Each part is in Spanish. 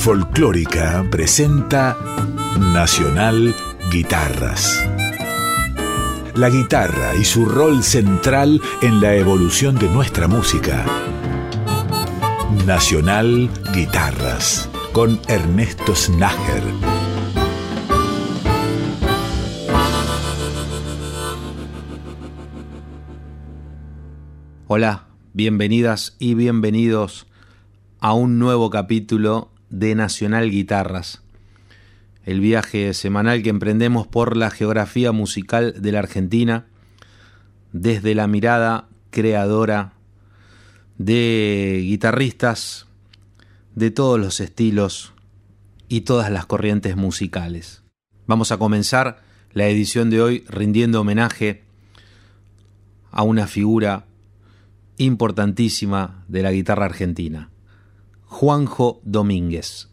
Folclórica presenta Nacional Guitarras. La guitarra y su rol central en la evolución de nuestra música. Nacional Guitarras con Ernesto Snager. Hola, bienvenidas y bienvenidos a un nuevo capítulo de Nacional Guitarras, el viaje semanal que emprendemos por la geografía musical de la Argentina desde la mirada creadora de guitarristas de todos los estilos y todas las corrientes musicales. Vamos a comenzar la edición de hoy rindiendo homenaje a una figura importantísima de la guitarra argentina, Juanjo Domínguez.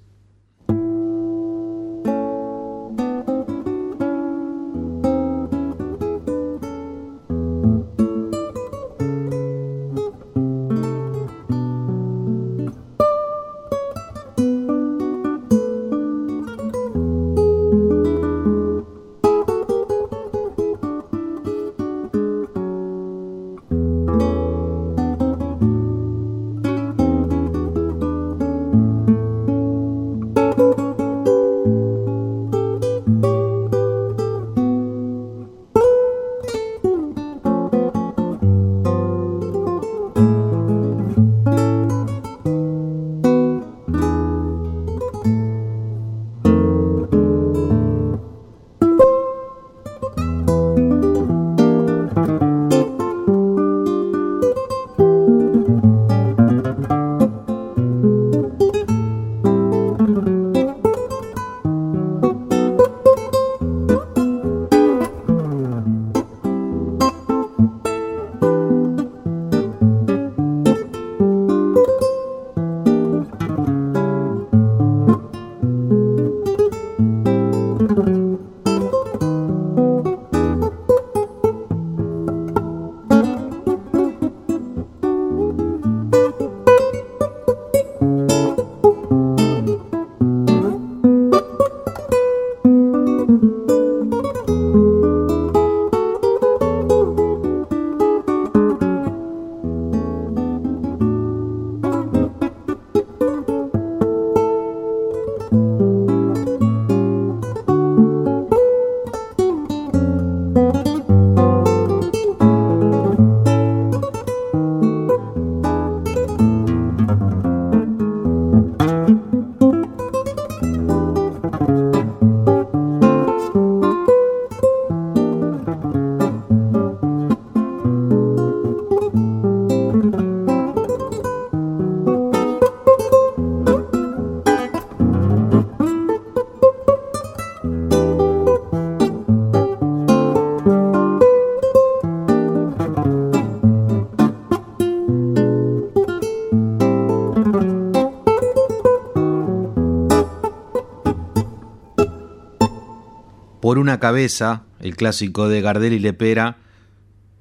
Por una cabeza, el clásico de Gardel y Lepera,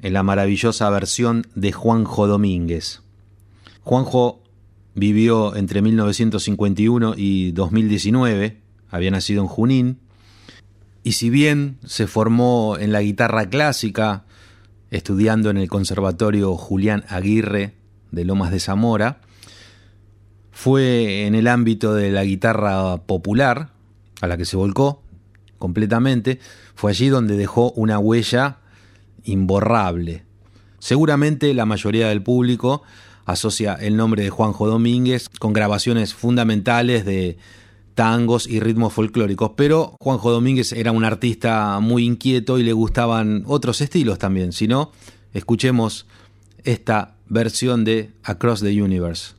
en la maravillosa versión de Juanjo Domínguez. Juanjo vivió entre 1951 y 2019, había nacido en Junín, y si bien se formó en la guitarra clásica, estudiando en el Conservatorio Julián Aguirre de Lomas de Zamora, fue en el ámbito de la guitarra popular, a la que se volcó, completamente, fue allí donde dejó una huella imborrable. Seguramente la mayoría del público asocia el nombre de Juanjo Domínguez con grabaciones fundamentales de tangos y ritmos folclóricos, pero Juanjo Domínguez era un artista muy inquieto y le gustaban otros estilos también, si no, escuchemos esta versión de Across the Universe.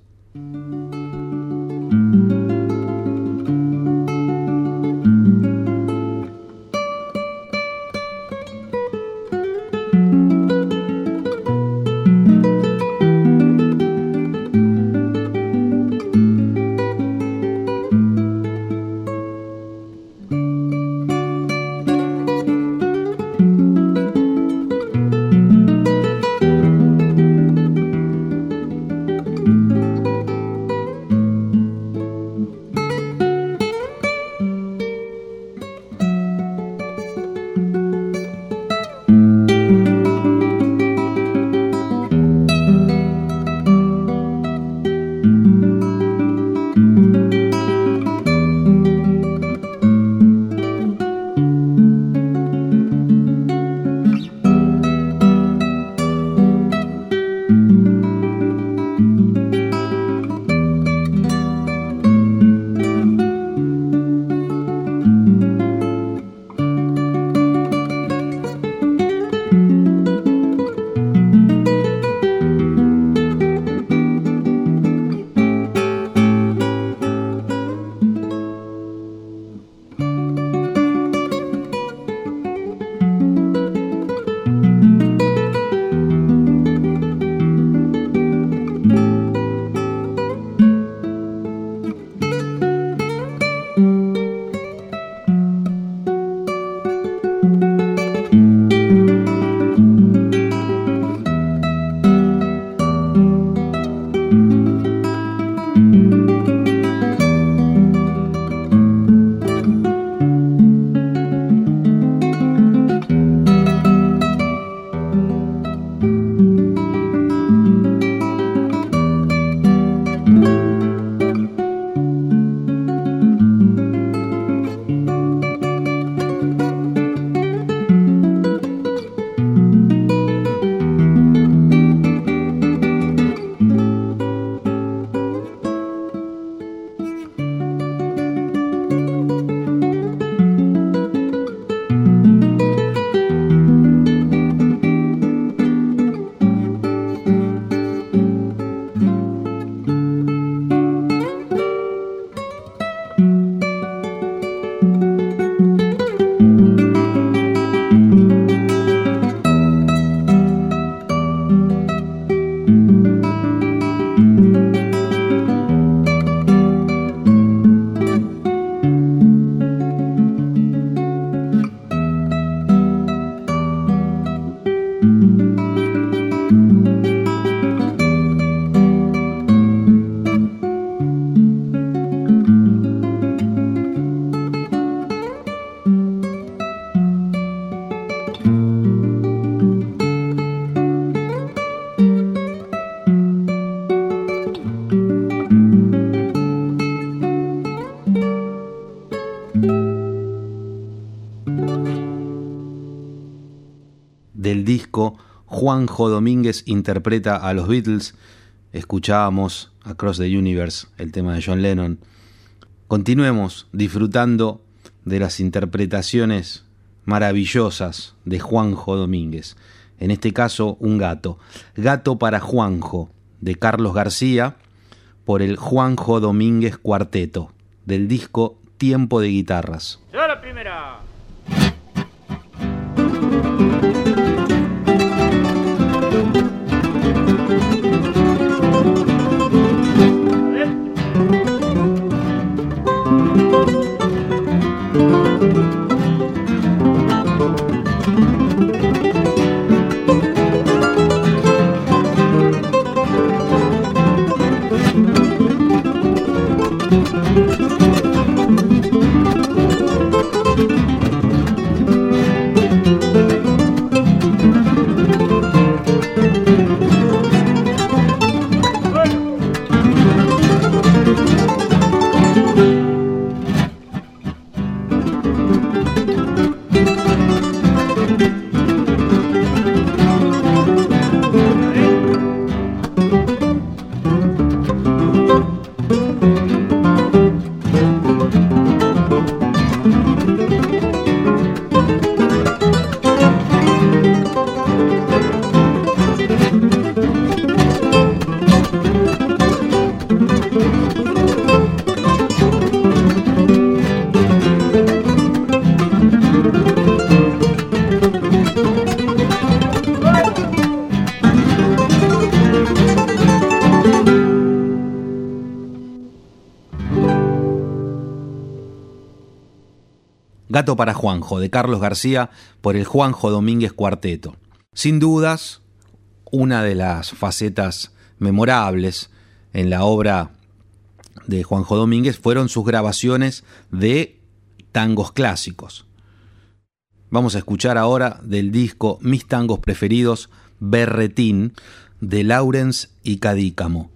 Juanjo Domínguez interpreta a los Beatles. Escuchábamos Across the Universe, el tema de John Lennon. Continuemos disfrutando de las interpretaciones maravillosas de Juanjo Domínguez. En este caso, un gato. Gato para Juanjo, de Carlos García, por el Juanjo Domínguez Cuarteto, del disco Tiempo de Guitarras. la primera! Para Juanjo, de Carlos García, por el Juanjo Domínguez Cuarteto. Sin dudas, una de las facetas memorables en la obra de Juanjo Domínguez fueron sus grabaciones de tangos clásicos. Vamos a escuchar ahora del disco Mis tangos preferidos, Berretín, de Laurens y Cadícamo.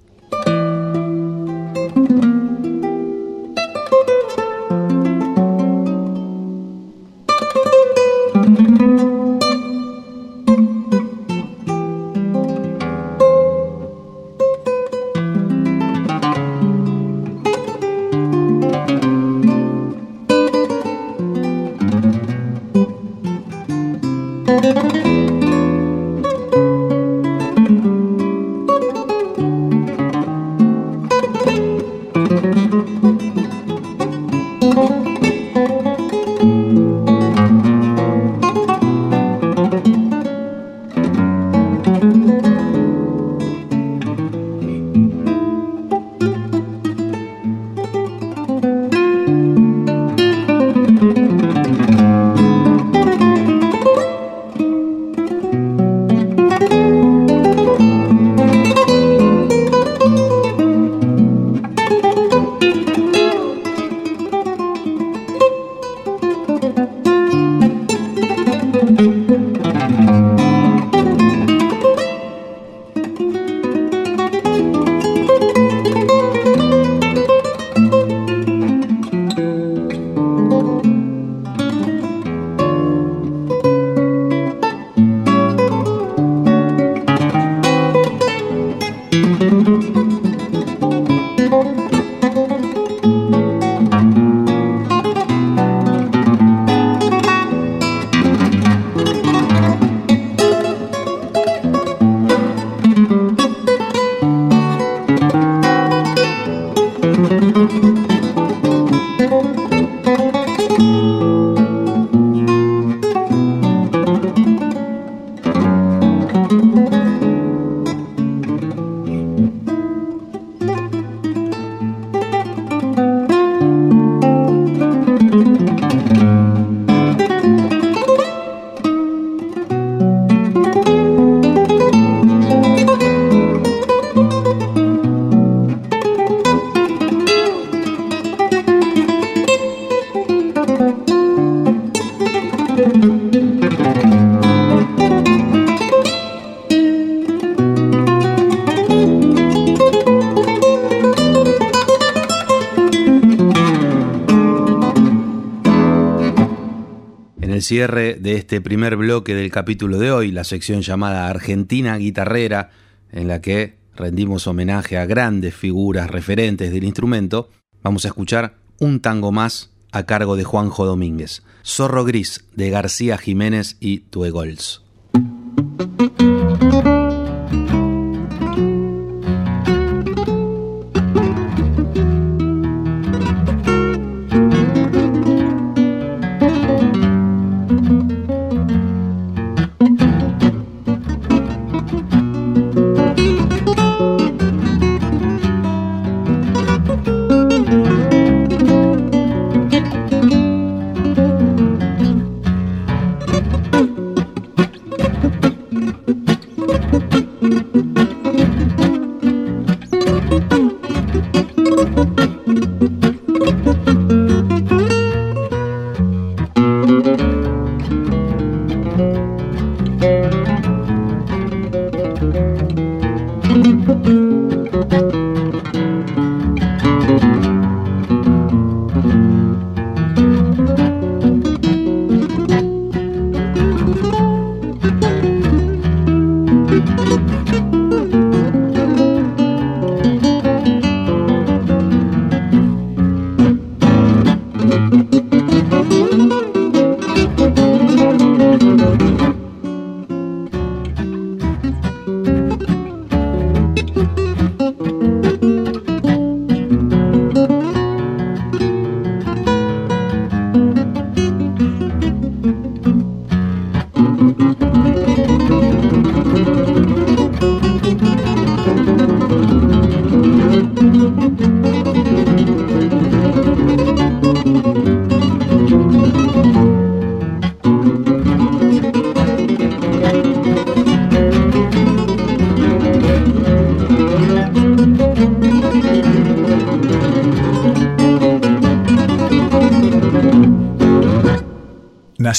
Cierre de este primer bloque del capítulo de hoy, la sección llamada Argentina Guitarrera, en la que rendimos homenaje a grandes figuras referentes del instrumento, vamos a escuchar un tango más a cargo de Juanjo Domínguez, Zorro Gris de García Jiménez y Tuegols.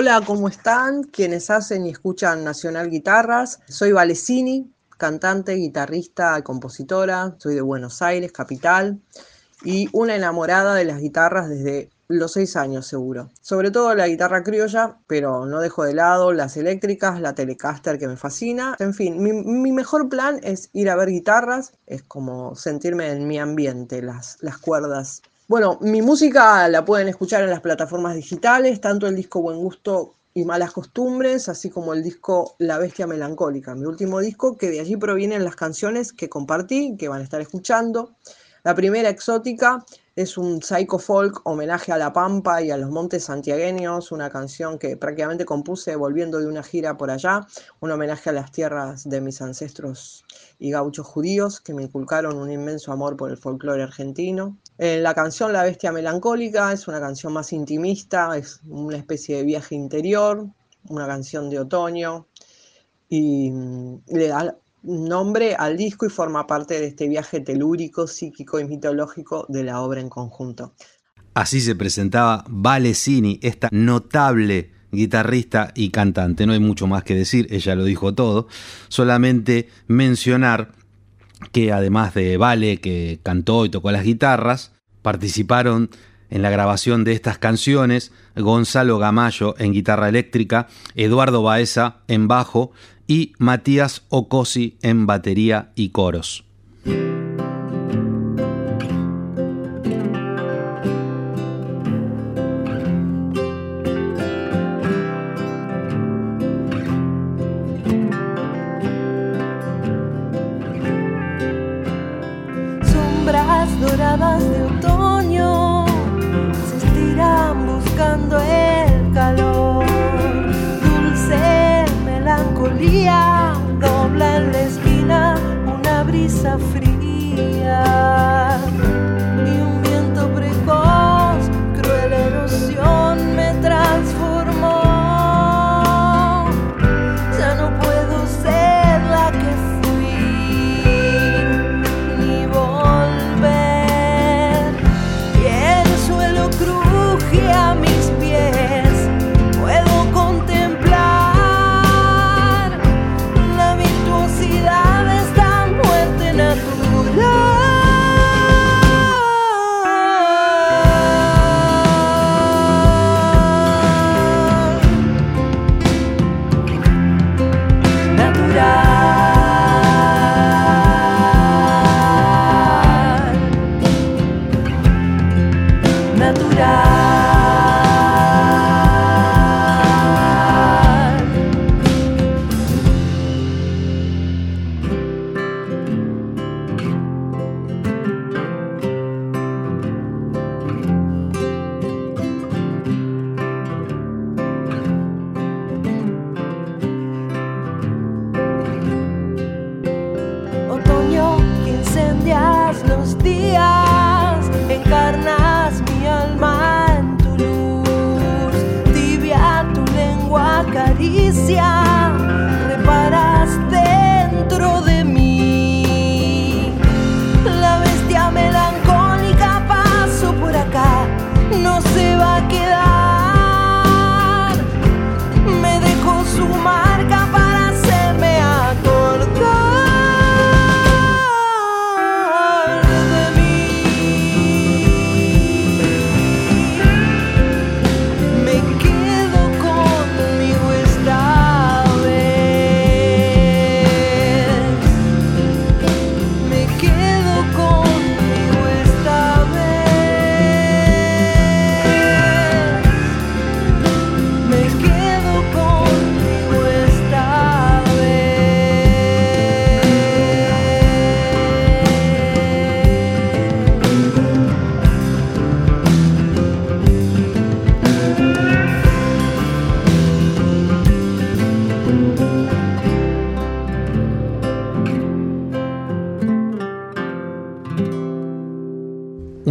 Hola, ¿cómo están? Quienes hacen y escuchan Nacional Guitarras. Soy Valesini, cantante, guitarrista compositora. Soy de Buenos Aires, capital. Y una enamorada de las guitarras desde los seis años seguro. Sobre todo la guitarra criolla, pero no dejo de lado las eléctricas, la Telecaster que me fascina. En fin, mi, mejor plan es ir a ver guitarras, es como sentirme en mi ambiente, las, las cuerdas bueno, mi música la pueden escuchar en las plataformas digitales, tanto el disco Buen Gusto y Malas Costumbres, así como el disco La Bestia Melancólica, mi último disco, que de allí provienen las canciones que compartí, que van a estar escuchando. La primera, Exótica, es un psycho folk homenaje a La Pampa y a los montes santiagueños, una canción que prácticamente compuse volviendo de una gira por allá, un homenaje a las tierras de mis ancestros y gauchos judíos que me inculcaron un inmenso amor por el folclore argentino. Eh, la canción La Bestia Melancólica es una canción más intimista, es una especie de viaje interior, una canción de otoño y mm, le da nombre al disco y forma parte de este viaje telúrico, psíquico y mitológico de la obra en conjunto. Así se presentaba Valesini, esta notable guitarrista y cantante. No hay mucho más que decir, ella lo dijo todo. Solamente mencionar que además de Vale, que cantó y tocó las guitarras, participaron en la grabación de estas canciones Gonzalo Gamayo en guitarra eléctrica, Eduardo Baeza en bajo y Matías Ocosi en batería y coros.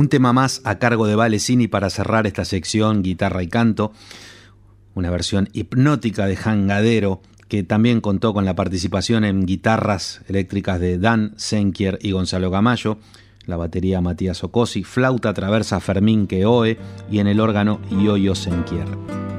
Tema más a cargo de Valesini para cerrar esta sección guitarra y canto, una versión hipnótica de Jangadero que también contó con la participación en guitarras eléctricas de Dan Senkier y Gonzalo Gamayo, la batería Matías Ocosi, flauta traversa Fermín Queoe y en el órgano Yoyo Senkier.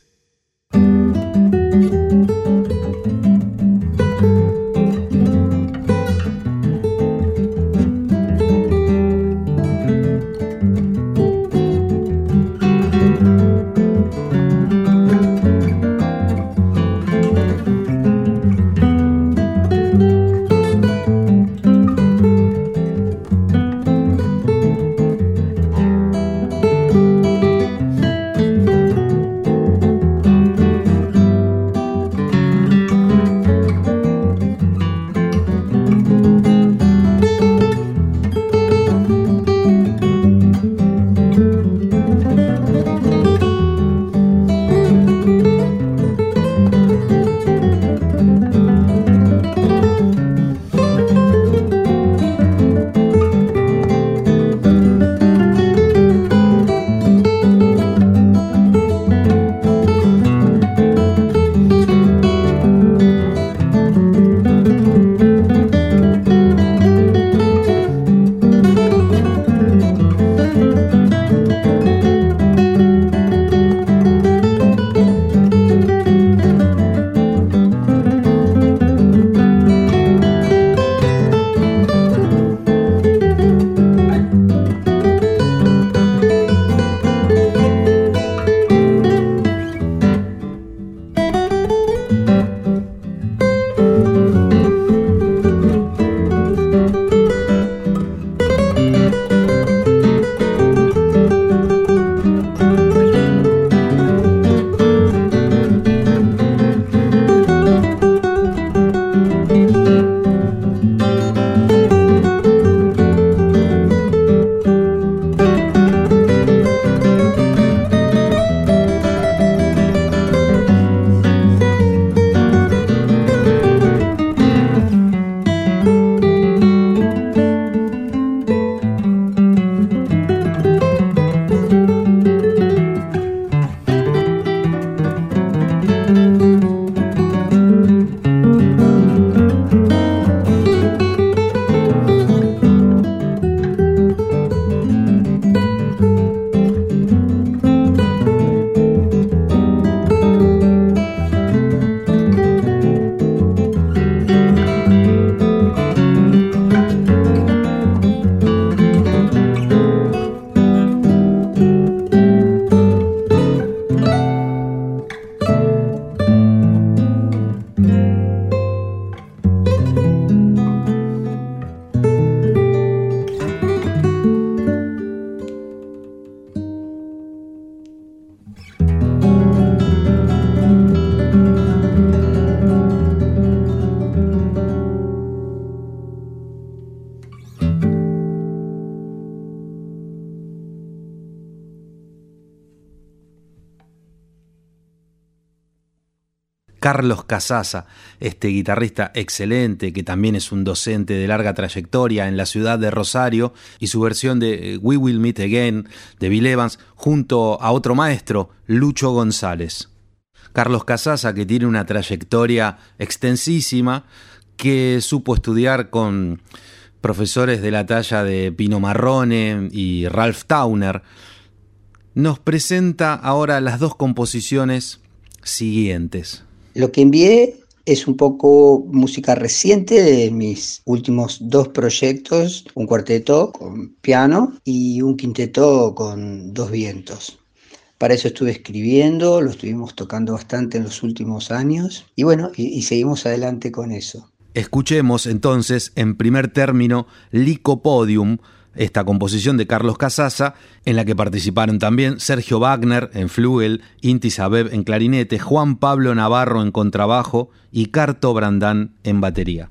Carlos Casasa, este guitarrista excelente que también es un docente de larga trayectoria en la ciudad de Rosario y su versión de We Will Meet Again de Bill Evans junto a otro maestro, Lucho González. Carlos Casasa que tiene una trayectoria extensísima que supo estudiar con profesores de la talla de Pino Marrone y Ralph Tauner, nos presenta ahora las dos composiciones siguientes. Lo que envié es un poco música reciente de mis últimos dos proyectos, un cuarteto con piano y un quinteto con dos vientos. Para eso estuve escribiendo, lo estuvimos tocando bastante en los últimos años y bueno, y, seguimos adelante con eso. Escuchemos entonces en primer término Licopodium, esta composición de Carlos Casasa, en la que participaron también Sergio Wagner en flugel, Inti Sabeb en clarinete, Juan Pablo Navarro en contrabajo y Carto Brandán en batería.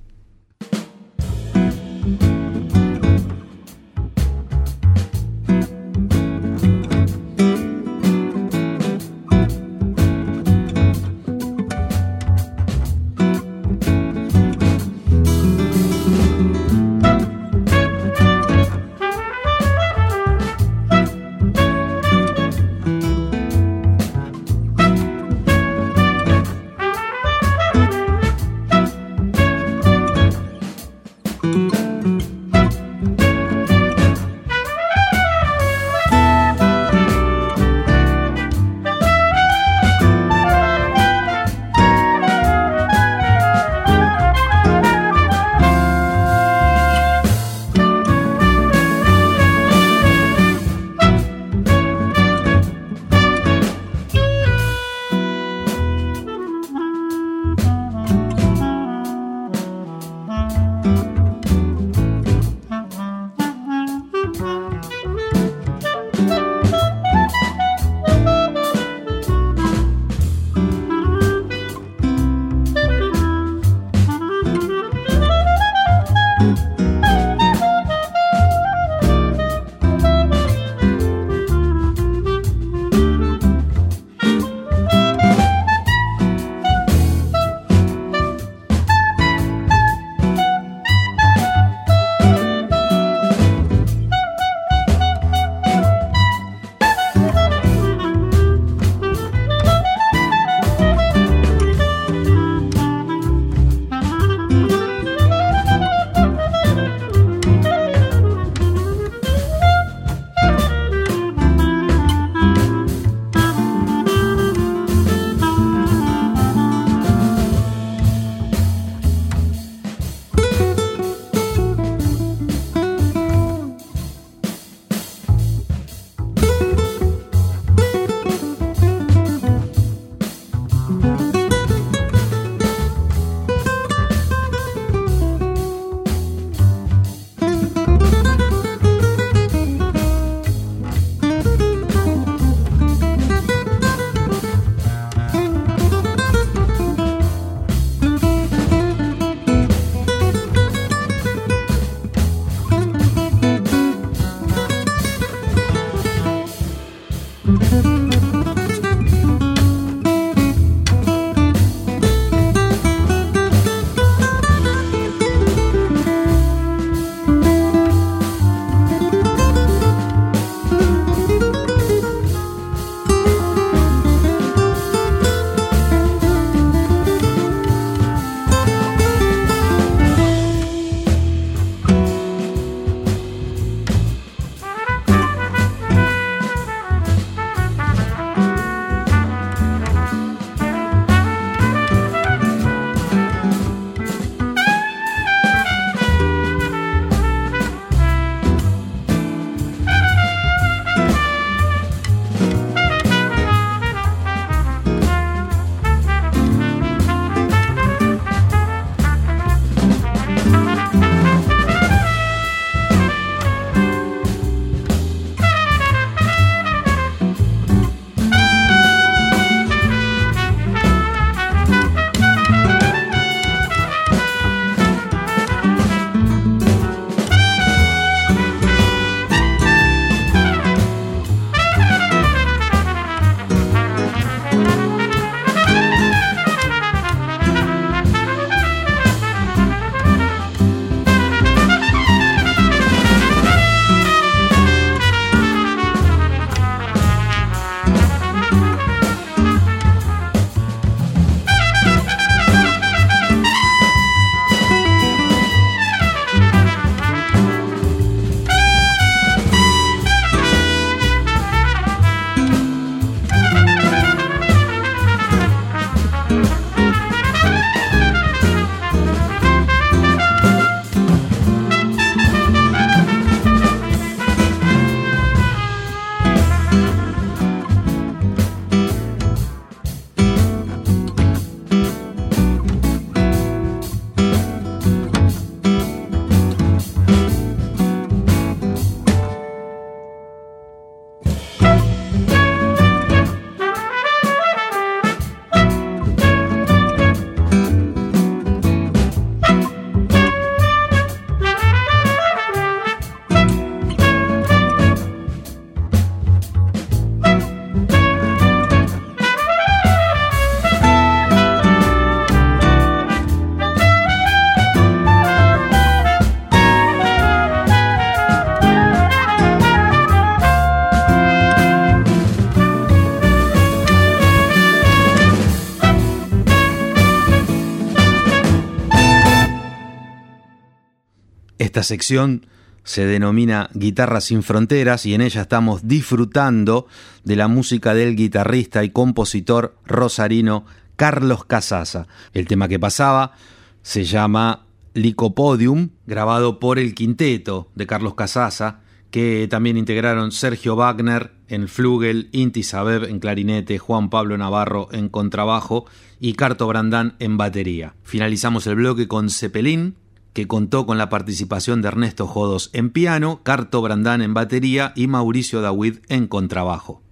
Esta sección se denomina Guitarra sin Fronteras y en ella estamos disfrutando de la música del guitarrista y compositor rosarino Carlos Casasa. El tema que pasaba se llama Licopodium, grabado por el quinteto de Carlos Casasa, que también integraron Sergio Wagner en flugel, Inti Sabeb en clarinete, Juan Pablo Navarro en contrabajo y Carto Brandán en batería. Finalizamos el bloque con Cepelín, que contó con la participación de Ernesto Jodos en piano, Carto Brandán en batería y Mauricio Dawid en contrabajo.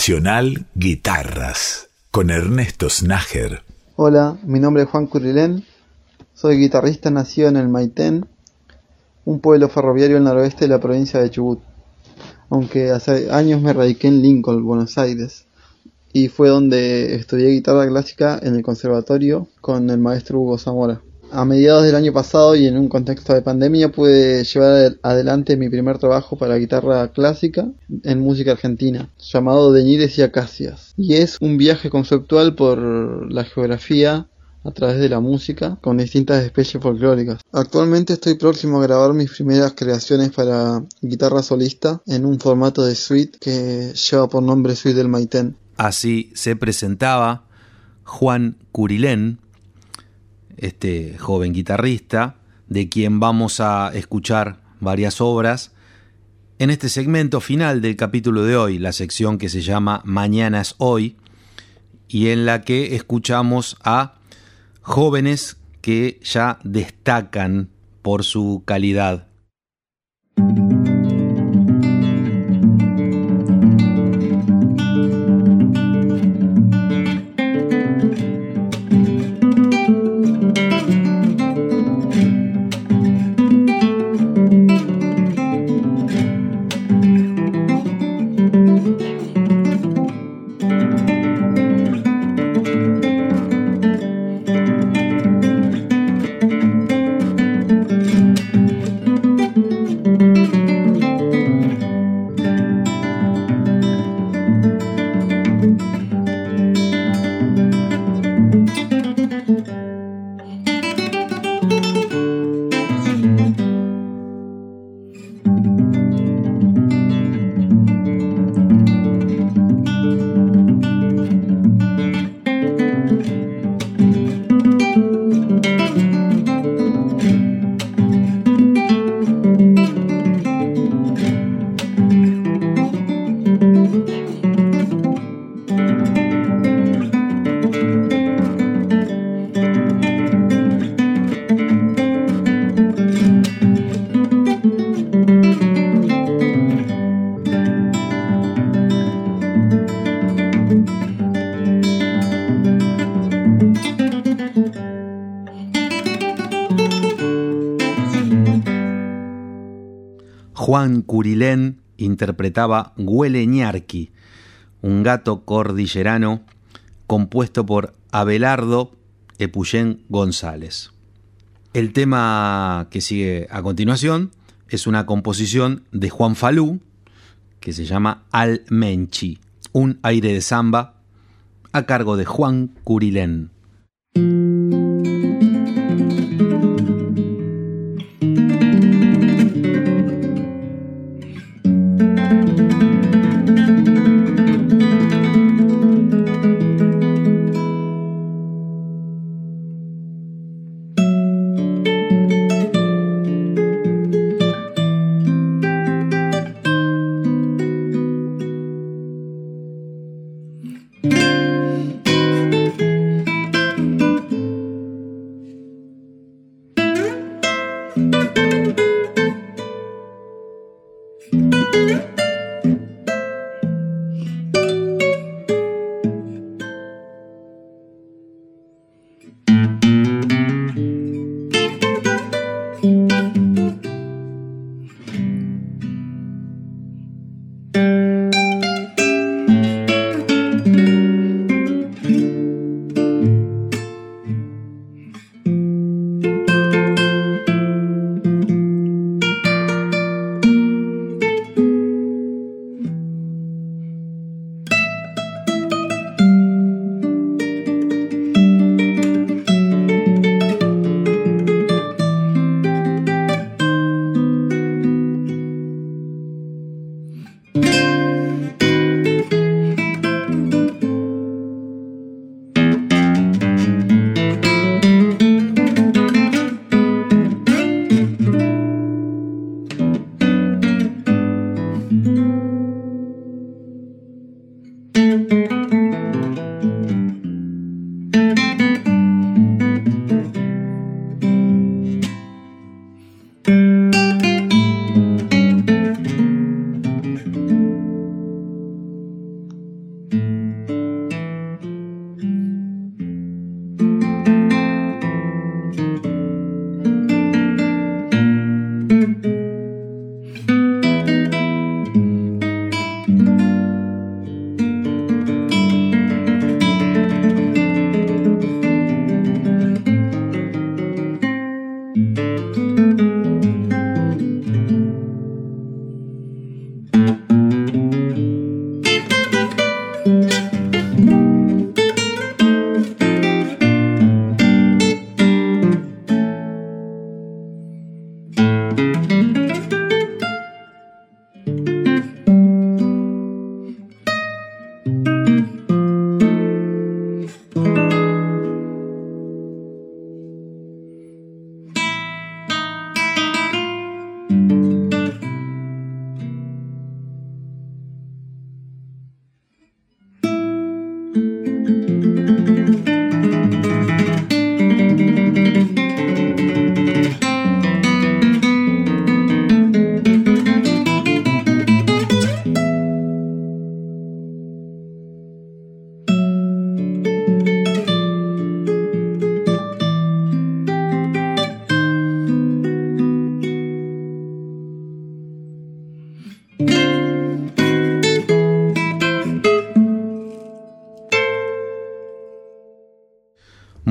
Nacional Guitarras con Ernesto Snager. Hola, mi nombre es Juan Curilén, soy guitarrista nacido en el Maitén, un pueblo ferroviario al noroeste de la provincia de Chubut, aunque hace años me radiqué en Lincoln, Buenos Aires, y fue donde estudié guitarra clásica en el conservatorio con el maestro Hugo Zamora. A mediados del año pasado y en un contexto de pandemia pude llevar adelante mi primer trabajo para guitarra clásica en música argentina, llamado Deñides y Acacias. Y es un viaje conceptual por la geografía a través de la música con distintas especies folclóricas. Actualmente estoy próximo a grabar mis primeras creaciones para guitarra solista en un formato de suite que lleva por nombre Suite del Maitén. Así se presentaba Juan Curilén, este joven guitarrista, de quien vamos a escuchar varias obras en este segmento final del capítulo de hoy, la sección que se llama Mañana es hoy, y en la que escuchamos a jóvenes que ya destacan por su calidad. Juan Curilén interpretaba Huele un gato cordillerano compuesto por Abelardo Epuyén González. El tema que sigue a continuación es una composición de Juan Falú que se llama Al Menchi, un aire de samba a cargo de Juan Curilén.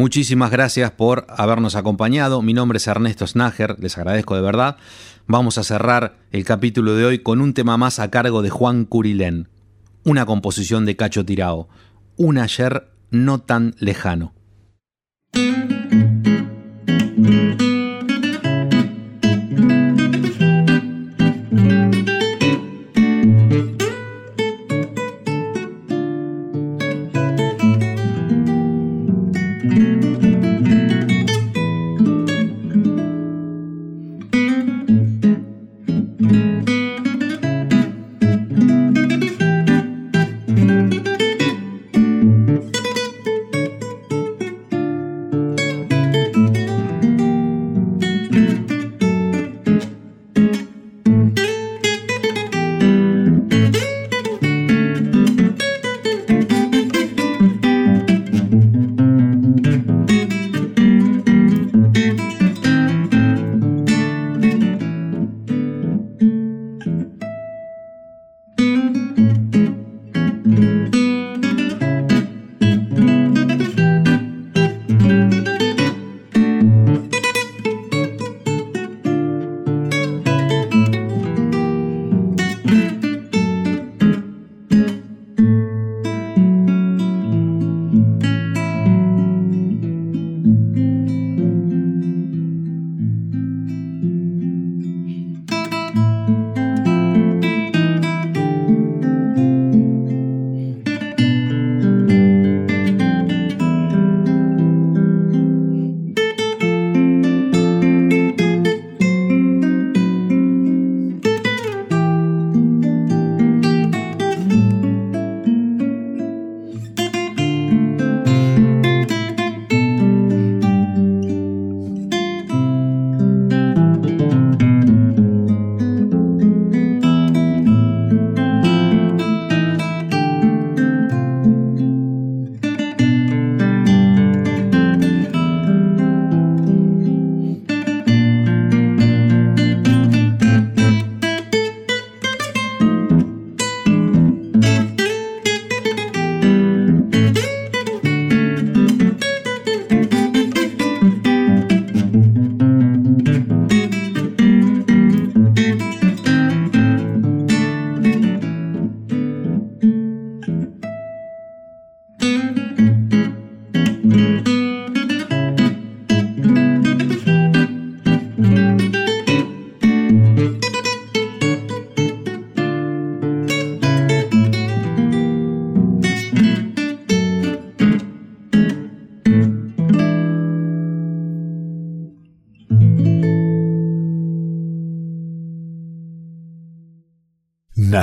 Muchísimas gracias por habernos acompañado. Mi nombre es Ernesto Snager, les agradezco de verdad. Vamos a cerrar el capítulo de hoy con un tema más a cargo de Juan Curilén, una composición de Cacho Tirao, un ayer no tan lejano.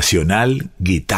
Nacional Guitarra.